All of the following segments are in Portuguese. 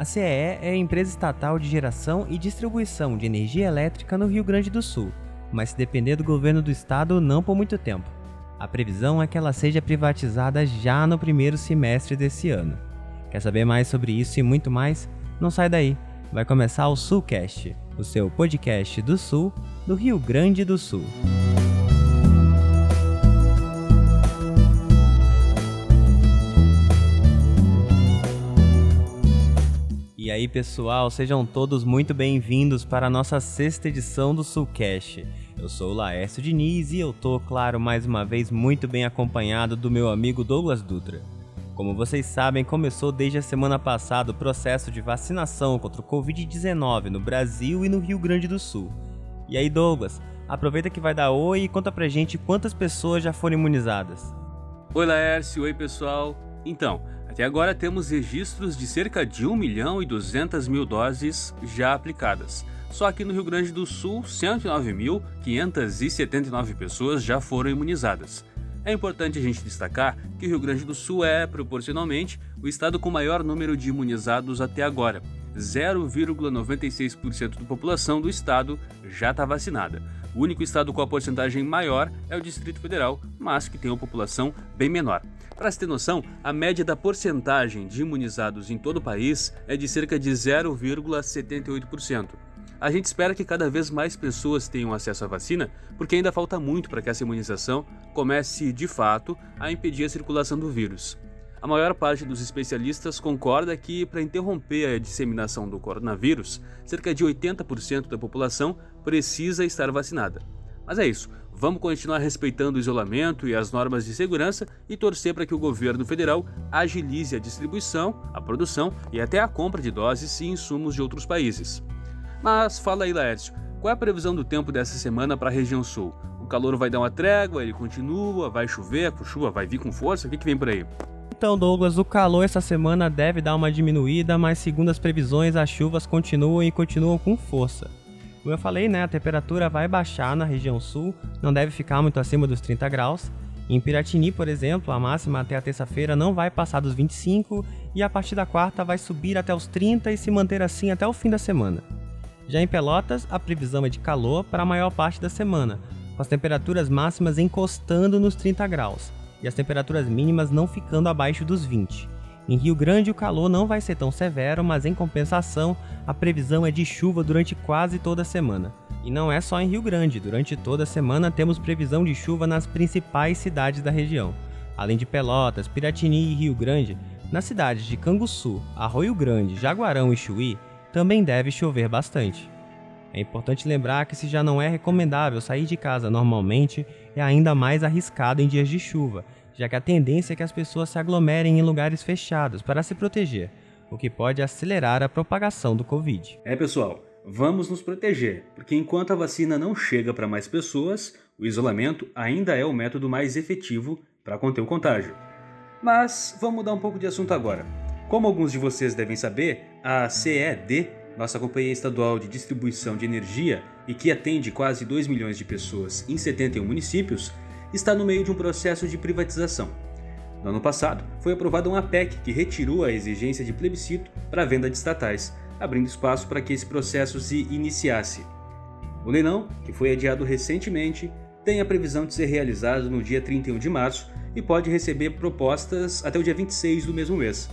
A CEE é a empresa estatal de geração e distribuição de energia elétrica no Rio Grande do Sul, mas se depender do governo do estado, não por muito tempo. A previsão é que ela seja privatizada já no primeiro semestre desse ano. Quer saber mais sobre isso e muito mais? Não sai daí, vai começar o Sulcast, o seu podcast do Sul, do Rio Grande do Sul. E aí, pessoal, sejam todos muito bem-vindos para a nossa sexta edição do Sulcast. Eu sou o Laércio Diniz e eu tô, claro, mais uma vez muito bem acompanhado do meu amigo Douglas Dutra. Como vocês sabem, começou desde a semana passada o processo de vacinação contra o Covid-19 no Brasil e no Rio Grande do Sul. E aí, Douglas, aproveita que vai dar oi e conta pra gente quantas pessoas já foram imunizadas. Oi, Laércio, oi, pessoal. Então, até agora temos registros de cerca de 1 milhão e 200 mil doses já aplicadas. Só aqui no Rio Grande do Sul, 109.579 pessoas já foram imunizadas. É importante a gente destacar que o Rio Grande do Sul é, proporcionalmente, o estado com maior número de imunizados até agora. 0,96% da população do estado já está vacinada. O único estado com a porcentagem maior é o Distrito Federal, mas que tem uma população bem menor. Para se ter noção, a média da porcentagem de imunizados em todo o país é de cerca de 0,78%. A gente espera que cada vez mais pessoas tenham acesso à vacina, porque ainda falta muito para que essa imunização comece de fato a impedir a circulação do vírus. A maior parte dos especialistas concorda que, para interromper a disseminação do coronavírus, cerca de 80% da população precisa estar vacinada. Mas é isso, Vamos continuar respeitando o isolamento e as normas de segurança e torcer para que o governo federal agilize a distribuição, a produção e até a compra de doses e insumos de outros países. Mas fala aí, Laércio, qual é a previsão do tempo dessa semana para a região sul? O calor vai dar uma trégua, ele continua, vai chover, a chuva vai vir com força? O que, que vem por aí? Então, Douglas, o calor essa semana deve dar uma diminuída, mas segundo as previsões, as chuvas continuam e continuam com força. Como eu falei, né, a temperatura vai baixar na região sul, não deve ficar muito acima dos 30 graus. Em Piratini, por exemplo, a máxima até a terça-feira não vai passar dos 25 e a partir da quarta vai subir até os 30 e se manter assim até o fim da semana. Já em Pelotas, a previsão é de calor para a maior parte da semana, com as temperaturas máximas encostando nos 30 graus e as temperaturas mínimas não ficando abaixo dos 20. Em Rio Grande, o calor não vai ser tão severo, mas em compensação, a previsão é de chuva durante quase toda a semana. E não é só em Rio Grande, durante toda a semana temos previsão de chuva nas principais cidades da região. Além de Pelotas, Piratini e Rio Grande, nas cidades de Canguçu, Arroio Grande, Jaguarão e Chuí, também deve chover bastante. É importante lembrar que se já não é recomendável sair de casa normalmente, é ainda mais arriscado em dias de chuva, já que a tendência é que as pessoas se aglomerem em lugares fechados para se proteger, o que pode acelerar a propagação do Covid. É, pessoal, vamos nos proteger, porque enquanto a vacina não chega para mais pessoas, o isolamento ainda é o método mais efetivo para conter o contágio. Mas vamos mudar um pouco de assunto agora. Como alguns de vocês devem saber, a CED, nossa companhia estadual de distribuição de energia e que atende quase 2 milhões de pessoas em 71 municípios, está no meio de um processo de privatização. No ano passado, foi aprovada uma PEC que retirou a exigência de plebiscito para a venda de estatais, abrindo espaço para que esse processo se iniciasse. O leilão, que foi adiado recentemente, tem a previsão de ser realizado no dia 31 de março e pode receber propostas até o dia 26 do mesmo mês.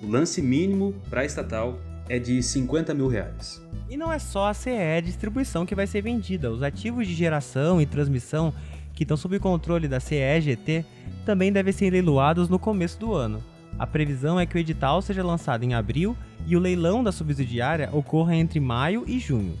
O lance mínimo para a estatal é de 50 mil reais. E não é só a CE Distribuição que vai ser vendida, os ativos de geração e transmissão que estão sob controle da CEGT, também devem ser leiloados no começo do ano. A previsão é que o edital seja lançado em abril e o leilão da subsidiária ocorra entre maio e junho.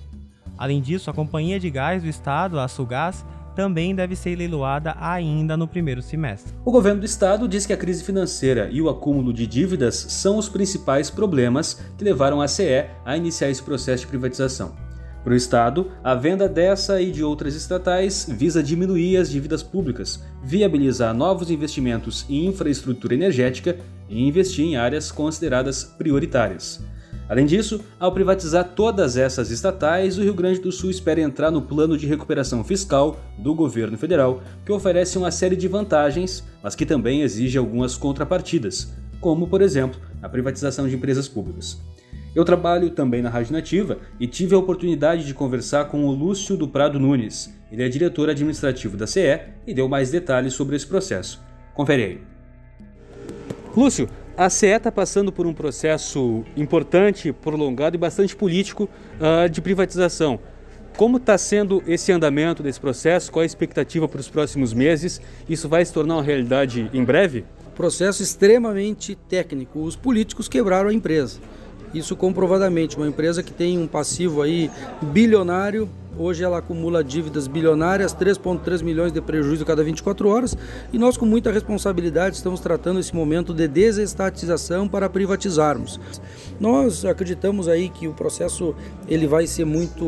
Além disso, a Companhia de Gás do Estado, a Sulgás, também deve ser leiloada ainda no primeiro semestre. O governo do estado diz que a crise financeira e o acúmulo de dívidas são os principais problemas que levaram a CE a iniciar esse processo de privatização. Para o Estado, a venda dessa e de outras estatais visa diminuir as dívidas públicas, viabilizar novos investimentos em infraestrutura energética e investir em áreas consideradas prioritárias. Além disso, ao privatizar todas essas estatais, o Rio Grande do Sul espera entrar no plano de recuperação fiscal do governo federal, que oferece uma série de vantagens, mas que também exige algumas contrapartidas, como, por exemplo, a privatização de empresas públicas. Eu trabalho também na Rádio Nativa e tive a oportunidade de conversar com o Lúcio do Prado Nunes. Ele é diretor administrativo da CE e deu mais detalhes sobre esse processo. Confere aí. Lúcio, a CE está passando por um processo importante, prolongado e bastante político uh, de privatização. Como está sendo esse andamento desse processo? Qual a expectativa para os próximos meses? Isso vai se tornar uma realidade em breve? Processo extremamente técnico. Os políticos quebraram a empresa. Isso comprovadamente, uma empresa que tem um passivo aí bilionário, hoje ela acumula dívidas bilionárias, 3,3 milhões de prejuízo cada 24 horas, e nós com muita responsabilidade estamos tratando esse momento de desestatização para privatizarmos. Nós acreditamos aí que o processo ele vai ser muito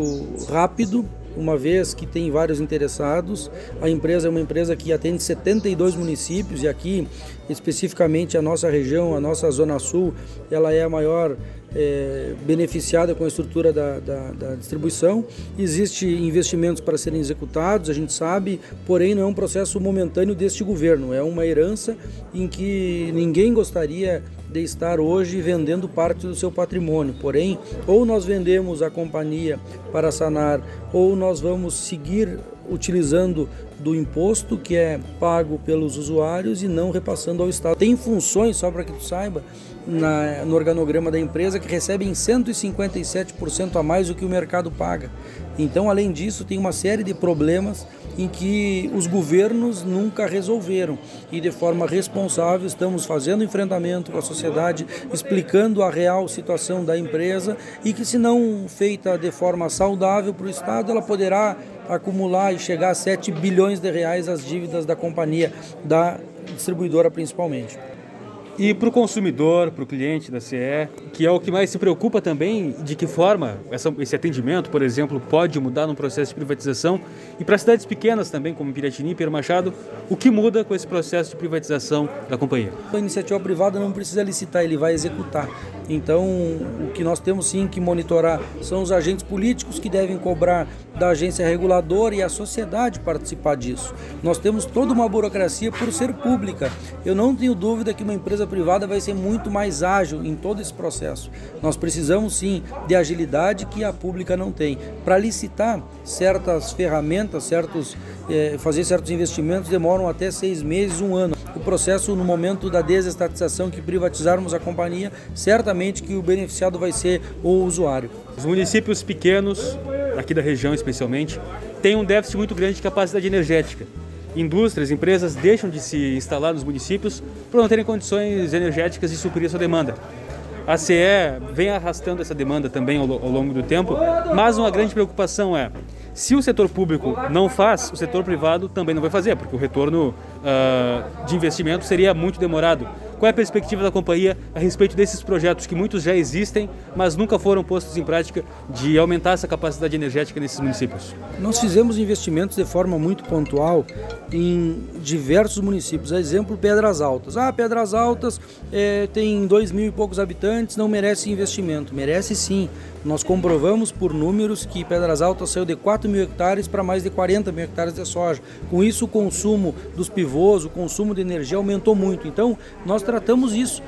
rápido, uma vez que tem vários interessados. A empresa é uma empresa que atende 72 municípios e aqui, especificamente a nossa região, a nossa Zona Sul, ela é a maior é, beneficiada com a estrutura da, da, da distribuição. Existem investimentos para serem executados, a gente sabe, porém não é um processo momentâneo deste governo, é uma herança em que ninguém gostaria de estar hoje vendendo parte do seu patrimônio. Porém, ou nós vendemos a companhia para sanar, ou nós vamos seguir utilizando do imposto que é pago pelos usuários e não repassando ao Estado. Tem funções, só para que tu saiba, na, no organograma da empresa que recebem 157% a mais do que o mercado paga. Então, além disso, tem uma série de problemas em que os governos nunca resolveram e de forma responsável estamos fazendo enfrentamento com a sociedade, explicando a real situação da empresa e que se não feita de forma saudável para o Estado, ela poderá acumular e chegar a 7 bilhões de reais as dívidas da companhia, da distribuidora principalmente. E para o consumidor, para o cliente da CE, que é o que mais se preocupa também, de que forma essa, esse atendimento, por exemplo, pode mudar no processo de privatização, e para cidades pequenas também, como Piratini e Pedro Machado, o que muda com esse processo de privatização da companhia? A iniciativa privada não precisa licitar, ele vai executar. Então, o que nós temos sim que monitorar são os agentes políticos que devem cobrar da agência reguladora e a sociedade participar disso. Nós temos toda uma burocracia por ser pública. Eu não tenho dúvida que uma empresa privada vai ser muito mais ágil em todo esse processo. Nós precisamos sim de agilidade que a pública não tem. Para licitar certas ferramentas, certos, eh, fazer certos investimentos demoram até seis meses, um ano. O processo no momento da desestatização que privatizarmos a companhia, certamente que o beneficiado vai ser o usuário. Os municípios pequenos aqui da região especialmente, tem um déficit muito grande de capacidade energética. Indústrias, empresas deixam de se instalar nos municípios por não terem condições energéticas de suprir a sua demanda. A CE vem arrastando essa demanda também ao, ao longo do tempo, mas uma grande preocupação é se o setor público não faz, o setor privado também não vai fazer, porque o retorno uh, de investimento seria muito demorado. Qual é a perspectiva da companhia a respeito desses projetos que muitos já existem, mas nunca foram postos em prática de aumentar essa capacidade energética nesses municípios? Nós fizemos investimentos de forma muito pontual em diversos municípios. A exemplo, Pedras Altas. Ah, Pedras Altas é, tem dois mil e poucos habitantes, não merece investimento. Merece sim. Nós comprovamos por números que Pedras Altas saiu de 4 mil hectares para mais de 40 mil hectares de soja. Com isso, o consumo dos pivôs, o consumo de energia aumentou muito. Então, nós tratamos isso.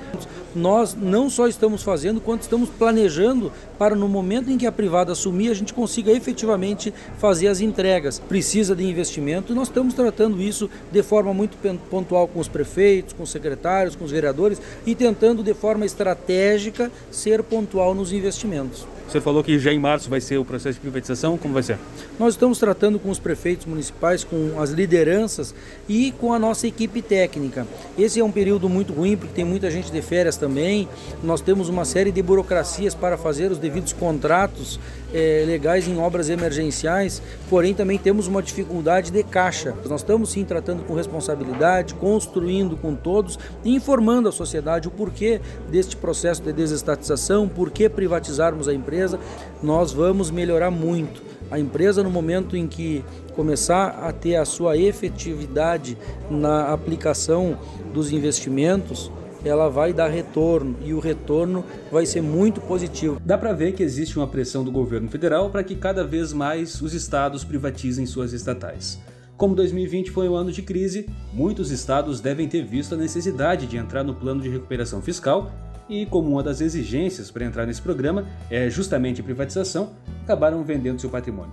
Nós não só estamos fazendo, quanto estamos planejando para no momento em que a privada assumir, a gente consiga efetivamente fazer as entregas. Precisa de investimento e nós estamos tratando isso de forma muito pontual com os prefeitos, com os secretários, com os vereadores e tentando de forma estratégica ser pontual nos investimentos. Senhor falou que já em março vai ser o processo de privatização, como vai ser? Nós estamos tratando com os prefeitos municipais, com as lideranças e com a nossa equipe técnica. Esse é um período muito ruim, porque tem muita gente de férias também. Nós temos uma série de burocracias para fazer os devidos contratos é, legais em obras emergenciais, porém também temos uma dificuldade de caixa. Nós estamos sim tratando com responsabilidade, construindo com todos informando a sociedade o porquê deste processo de desestatização, por que privatizarmos a empresa. Nós vamos melhorar muito. A empresa, no momento em que começar a ter a sua efetividade na aplicação dos investimentos, ela vai dar retorno e o retorno vai ser muito positivo. Dá para ver que existe uma pressão do governo federal para que cada vez mais os estados privatizem suas estatais. Como 2020 foi um ano de crise, muitos estados devem ter visto a necessidade de entrar no plano de recuperação fiscal e, como uma das exigências para entrar nesse programa é justamente privatização, acabaram vendendo seu patrimônio.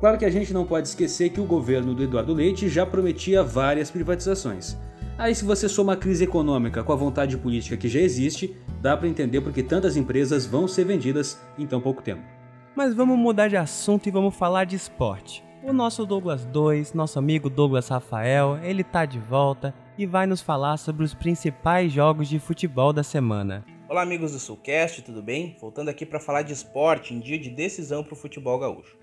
Claro que a gente não pode esquecer que o governo do Eduardo Leite já prometia várias privatizações. Aí, se você soma a crise econômica com a vontade política que já existe, dá para entender porque tantas empresas vão ser vendidas em tão pouco tempo. Mas vamos mudar de assunto e vamos falar de esporte. O nosso Douglas 2, nosso amigo Douglas Rafael, ele tá de volta e vai nos falar sobre os principais jogos de futebol da semana. Olá amigos do Sulcast, tudo bem? Voltando aqui para falar de esporte em dia de decisão para o futebol gaúcho.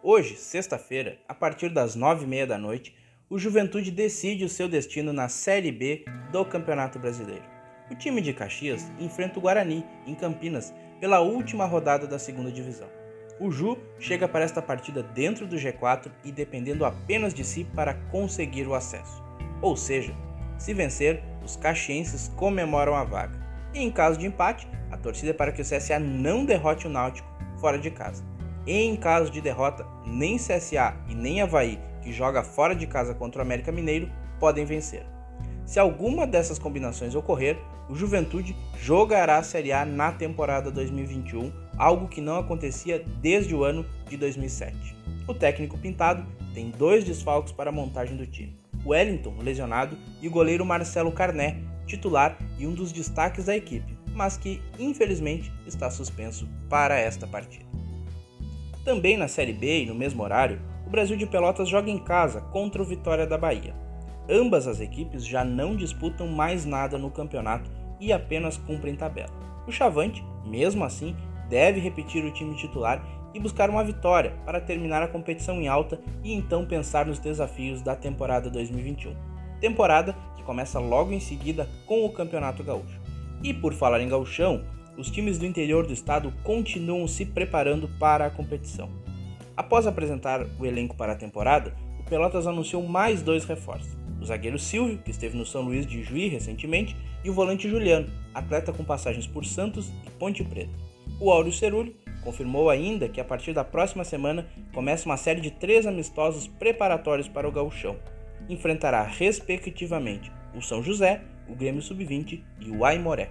Hoje, sexta-feira, a partir das nove e meia da noite, o Juventude decide o seu destino na Série B do Campeonato Brasileiro. O time de Caxias enfrenta o Guarani, em Campinas, pela última rodada da segunda divisão. O Ju chega para esta partida dentro do G4 e dependendo apenas de si para conseguir o acesso. Ou seja, se vencer, os caxienses comemoram a vaga. E em caso de empate, a torcida é para que o CSA não derrote o Náutico fora de casa. E em caso de derrota, nem CSA e nem Havaí que joga fora de casa contra o América Mineiro, podem vencer. Se alguma dessas combinações ocorrer, o Juventude jogará a Série A na temporada 2021, algo que não acontecia desde o ano de 2007. O técnico Pintado tem dois desfalques para a montagem do time: Wellington, lesionado, e o goleiro Marcelo Carné, titular e um dos destaques da equipe, mas que infelizmente está suspenso para esta partida. Também na Série B e no mesmo horário, o Brasil de Pelotas joga em casa contra o Vitória da Bahia. Ambas as equipes já não disputam mais nada no campeonato e apenas cumprem tabela. O Chavante, mesmo assim, deve repetir o time titular e buscar uma vitória para terminar a competição em alta e então pensar nos desafios da temporada 2021. Temporada que começa logo em seguida com o Campeonato Gaúcho. E por falar em gauchão, os times do interior do estado continuam se preparando para a competição. Após apresentar o elenco para a temporada, o Pelotas anunciou mais dois reforços. O zagueiro Silvio, que esteve no São Luís de Juí recentemente, e o volante Juliano, atleta com passagens por Santos e Ponte Preta. O Áureo Cerulho confirmou ainda que a partir da próxima semana começa uma série de três amistosos preparatórios para o gauchão. Enfrentará respectivamente o São José, o Grêmio Sub-20 e o Aimoré.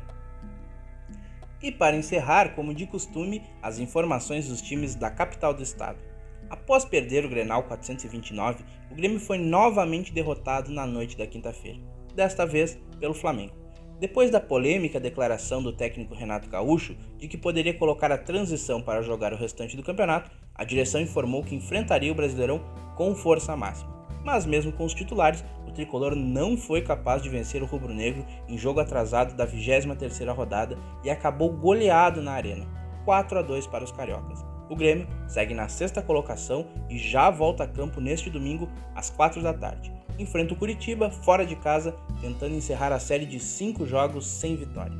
E para encerrar, como de costume, as informações dos times da capital do estado. Após perder o Grenal 429, o Grêmio foi novamente derrotado na noite da quinta-feira, desta vez pelo Flamengo. Depois da polêmica declaração do técnico Renato Gaúcho de que poderia colocar a transição para jogar o restante do campeonato, a direção informou que enfrentaria o Brasileirão com força máxima. Mas mesmo com os titulares, o tricolor não foi capaz de vencer o rubro-negro em jogo atrasado da 23ª rodada e acabou goleado na arena, 4 a 2 para os cariocas. O Grêmio segue na sexta colocação e já volta a campo neste domingo às 4 da tarde. Enfrenta o Curitiba fora de casa, tentando encerrar a série de 5 jogos sem vitória.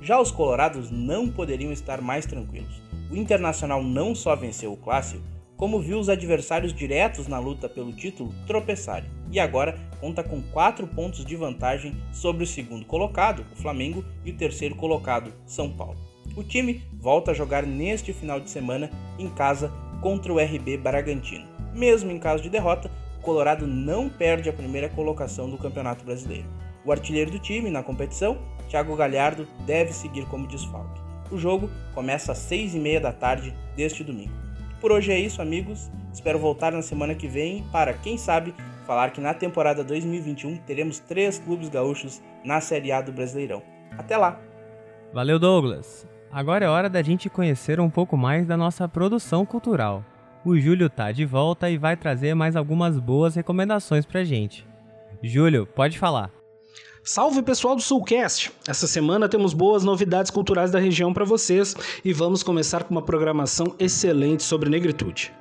Já os colorados não poderiam estar mais tranquilos. O Internacional não só venceu o clássico, como viu os adversários diretos na luta pelo título tropeçarem, e agora conta com 4 pontos de vantagem sobre o segundo colocado, o Flamengo, e o terceiro colocado, São Paulo. O time volta a jogar neste final de semana em casa contra o RB Bragantino. Mesmo em caso de derrota, o Colorado não perde a primeira colocação do Campeonato Brasileiro. O artilheiro do time na competição, Thiago Galhardo, deve seguir como desfalque. O jogo começa às 6 e meia da tarde deste domingo. Por hoje é isso, amigos. Espero voltar na semana que vem para, quem sabe, falar que na temporada 2021 teremos três clubes gaúchos na Série A do Brasileirão. Até lá! Valeu, Douglas! Agora é hora da gente conhecer um pouco mais da nossa produção cultural. O Júlio tá de volta e vai trazer mais algumas boas recomendações pra gente. Júlio, pode falar. Salve pessoal do Sulcast! Essa semana temos boas novidades culturais da região para vocês e vamos começar com uma programação excelente sobre negritude.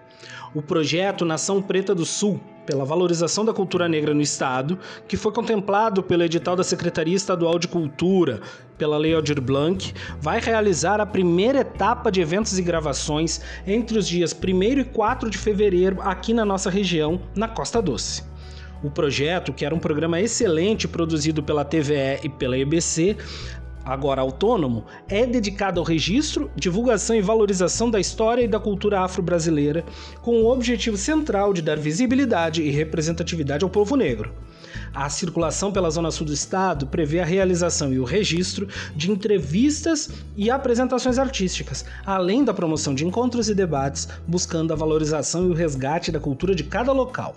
O projeto Nação Preta do Sul pela valorização da cultura negra no Estado, que foi contemplado pelo edital da Secretaria Estadual de Cultura, pela Lei Aldir Blanc, vai realizar a primeira etapa de eventos e gravações entre os dias 1 e 4 de fevereiro aqui na nossa região, na Costa Doce. O projeto, que era um programa excelente produzido pela TVE e pela EBC, agora autônomo, é dedicado ao registro, divulgação e valorização da história e da cultura afro-brasileira, com o objetivo central de dar visibilidade e representatividade ao povo negro. A circulação pela Zona Sul do Estado prevê a realização e o registro de entrevistas e apresentações artísticas, além da promoção de encontros e debates, buscando a valorização e o resgate da cultura de cada local.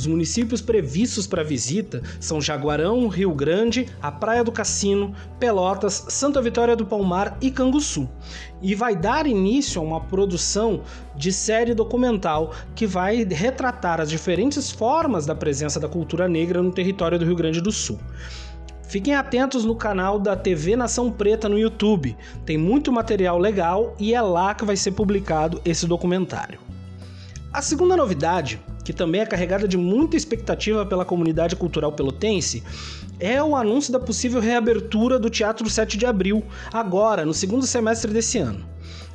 Os municípios previstos para visita são Jaguarão, Rio Grande, a Praia do Cassino, Pelotas, Santa Vitória do Palmar e Canguçu. E vai dar início a uma produção de série documental que vai retratar as diferentes formas da presença da cultura negra no território do Rio Grande do Sul. Fiquem atentos no canal da TV Nação Preta no YouTube. Tem muito material legal e é lá que vai ser publicado esse documentário. A segunda novidade que também é carregada de muita expectativa pela comunidade cultural pelotense, é o anúncio da possível reabertura do Teatro 7 de Abril, agora, no segundo semestre desse ano.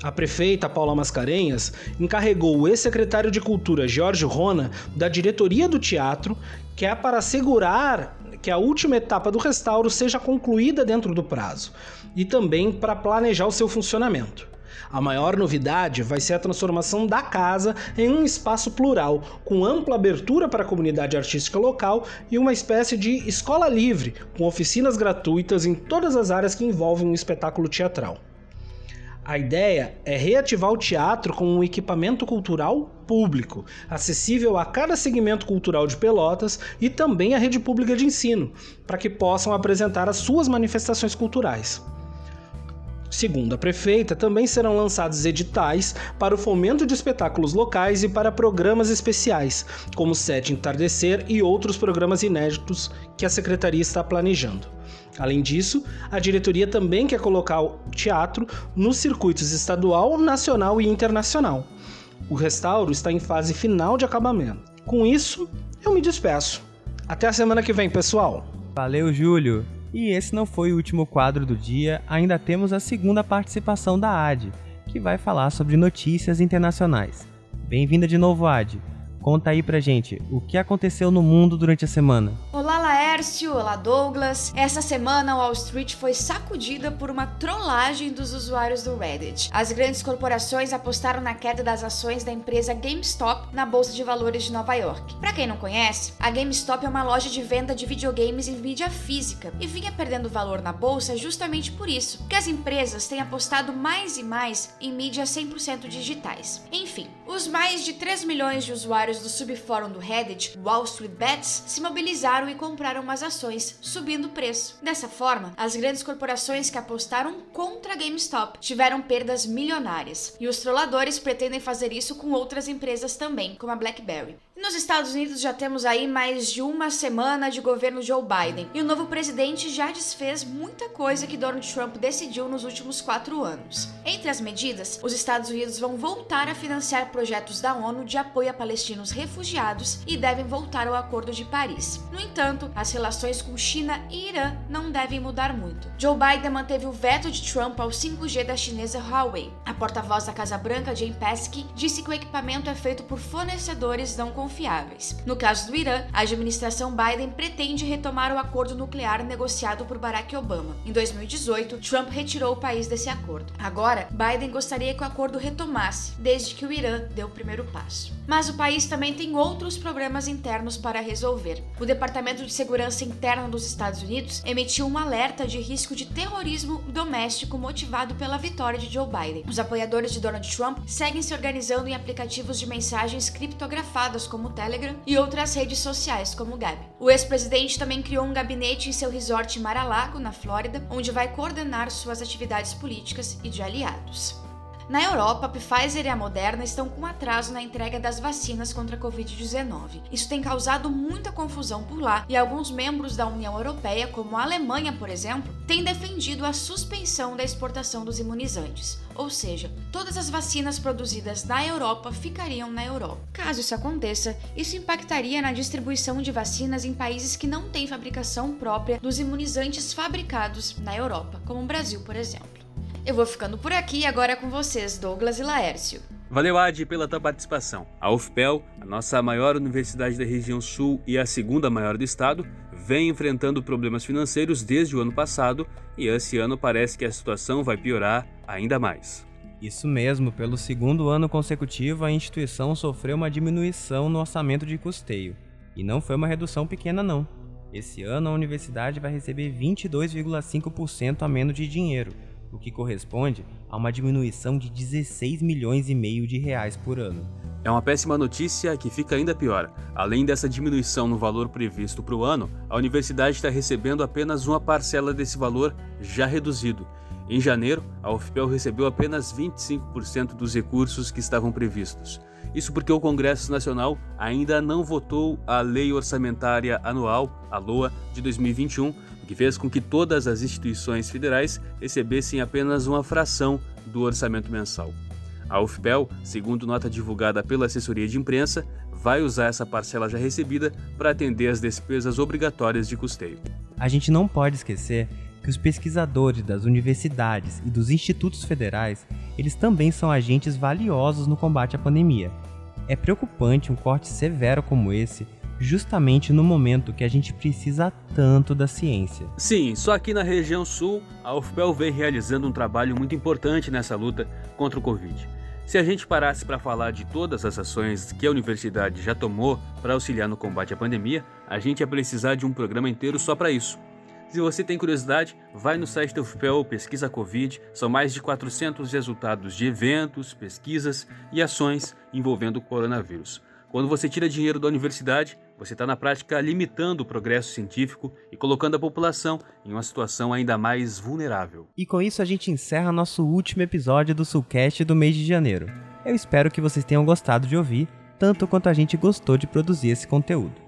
A prefeita Paula Mascarenhas encarregou o ex-secretário de Cultura Jorge Rona da diretoria do teatro, que é para assegurar que a última etapa do restauro seja concluída dentro do prazo e também para planejar o seu funcionamento. A maior novidade vai ser a transformação da casa em um espaço plural, com ampla abertura para a comunidade artística local e uma espécie de escola livre, com oficinas gratuitas em todas as áreas que envolvem um espetáculo teatral. A ideia é reativar o teatro com um equipamento cultural público, acessível a cada segmento cultural de Pelotas e também à rede pública de ensino, para que possam apresentar as suas manifestações culturais. Segundo a prefeita, também serão lançados editais para o fomento de espetáculos locais e para programas especiais, como Sete Entardecer e outros programas inéditos que a secretaria está planejando. Além disso, a diretoria também quer colocar o teatro nos circuitos estadual, nacional e internacional. O restauro está em fase final de acabamento. Com isso, eu me despeço. Até a semana que vem, pessoal. Valeu, Júlio. E esse não foi o último quadro do dia, ainda temos a segunda participação da AD, que vai falar sobre notícias internacionais. Bem-vinda de novo, AD. Conta aí pra gente o que aconteceu no mundo durante a semana. Olá, Laércio. Olá, Douglas. Essa semana, Wall Street foi sacudida por uma trollagem dos usuários do Reddit. As grandes corporações apostaram na queda das ações da empresa GameStop na Bolsa de Valores de Nova York. Para quem não conhece, a GameStop é uma loja de venda de videogames em mídia física e vinha perdendo valor na bolsa justamente por isso, que as empresas têm apostado mais e mais em mídias 100% digitais. Enfim, os mais de 3 milhões de usuários do subfórum do Reddit, Wall Street Bets, se mobilizaram e compraram umas ações, subindo o preço. Dessa forma, as grandes corporações que apostaram contra a GameStop tiveram perdas milionárias. E os trolladores pretendem fazer isso com outras empresas também, como a BlackBerry. Nos Estados Unidos já temos aí mais de uma semana de governo Joe Biden e o novo presidente já desfez muita coisa que Donald Trump decidiu nos últimos quatro anos. Entre as medidas, os Estados Unidos vão voltar a financiar projetos da ONU de apoio a palestinos refugiados e devem voltar ao Acordo de Paris. No entanto, as relações com China e Irã não devem mudar muito. Joe Biden manteve o veto de Trump ao 5G da chinesa Huawei. A porta-voz da Casa Branca, Jane Paskey, disse que o equipamento é feito por fornecedores não confiáveis. No caso do Irã, a administração Biden pretende retomar o acordo nuclear negociado por Barack Obama. Em 2018, Trump retirou o país desse acordo. Agora, Biden gostaria que o acordo retomasse, desde que o Irã deu o primeiro passo. Mas o país também tem outros problemas internos para resolver. O Departamento de Segurança Interna dos Estados Unidos emitiu um alerta de risco de terrorismo doméstico motivado pela vitória de Joe Biden. Os apoiadores de Donald Trump seguem se organizando em aplicativos de mensagens criptografadas como o Telegram, e outras redes sociais, como o Gab. O ex-presidente também criou um gabinete em seu resort Mar-a-Lago, na Flórida, onde vai coordenar suas atividades políticas e de aliados. Na Europa, a Pfizer e a Moderna estão com atraso na entrega das vacinas contra a Covid-19. Isso tem causado muita confusão por lá e alguns membros da União Europeia, como a Alemanha, por exemplo, têm defendido a suspensão da exportação dos imunizantes. Ou seja, todas as vacinas produzidas na Europa ficariam na Europa. Caso isso aconteça, isso impactaria na distribuição de vacinas em países que não têm fabricação própria dos imunizantes fabricados na Europa, como o Brasil, por exemplo. Eu vou ficando por aqui agora é com vocês, Douglas e Laércio. Valeu, Adi, pela tua participação. A UFPEL, a nossa maior universidade da região sul e a segunda maior do estado, vem enfrentando problemas financeiros desde o ano passado e esse ano parece que a situação vai piorar ainda mais. Isso mesmo, pelo segundo ano consecutivo, a instituição sofreu uma diminuição no orçamento de custeio. E não foi uma redução pequena, não. Esse ano, a universidade vai receber 22,5% a menos de dinheiro, o que corresponde a uma diminuição de 16 milhões e meio de reais por ano. É uma péssima notícia que fica ainda pior. Além dessa diminuição no valor previsto para o ano, a universidade está recebendo apenas uma parcela desse valor já reduzido. Em janeiro, a UFPEL recebeu apenas 25% dos recursos que estavam previstos. Isso porque o Congresso Nacional ainda não votou a Lei Orçamentária Anual, a LOA, de 2021, que fez com que todas as instituições federais recebessem apenas uma fração do orçamento mensal. A UFPEL, segundo nota divulgada pela assessoria de imprensa, vai usar essa parcela já recebida para atender as despesas obrigatórias de custeio. A gente não pode esquecer que os pesquisadores das universidades e dos institutos federais, eles também são agentes valiosos no combate à pandemia. É preocupante um corte severo como esse, justamente no momento que a gente precisa tanto da ciência. Sim, só aqui na região sul, a UFPEL vem realizando um trabalho muito importante nessa luta contra o Covid. Se a gente parasse para falar de todas as ações que a universidade já tomou para auxiliar no combate à pandemia, a gente ia precisar de um programa inteiro só para isso. Se você tem curiosidade, vai no site da UFPEL Pesquisa Covid, são mais de 400 resultados de eventos, pesquisas e ações envolvendo o coronavírus. Quando você tira dinheiro da universidade, você está na prática limitando o progresso científico e colocando a população em uma situação ainda mais vulnerável. E com isso a gente encerra nosso último episódio do Sulcast do mês de janeiro. Eu espero que vocês tenham gostado de ouvir, tanto quanto a gente gostou de produzir esse conteúdo.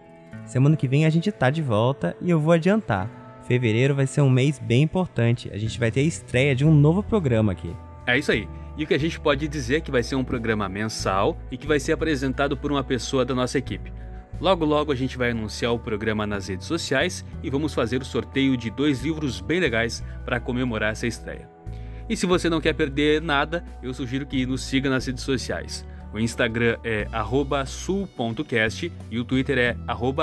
Semana que vem a gente tá de volta e eu vou adiantar. Fevereiro vai ser um mês bem importante. A gente vai ter a estreia de um novo programa aqui. É isso aí. E o que a gente pode dizer é que vai ser um programa mensal e que vai ser apresentado por uma pessoa da nossa equipe. Logo logo a gente vai anunciar o programa nas redes sociais e vamos fazer o sorteio de dois livros bem legais para comemorar essa estreia. E se você não quer perder nada, eu sugiro que nos siga nas redes sociais. O Instagram é sul.cast e o Twitter é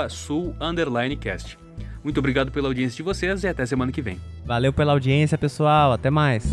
sul_cast. Muito obrigado pela audiência de vocês e até semana que vem. Valeu pela audiência, pessoal. Até mais.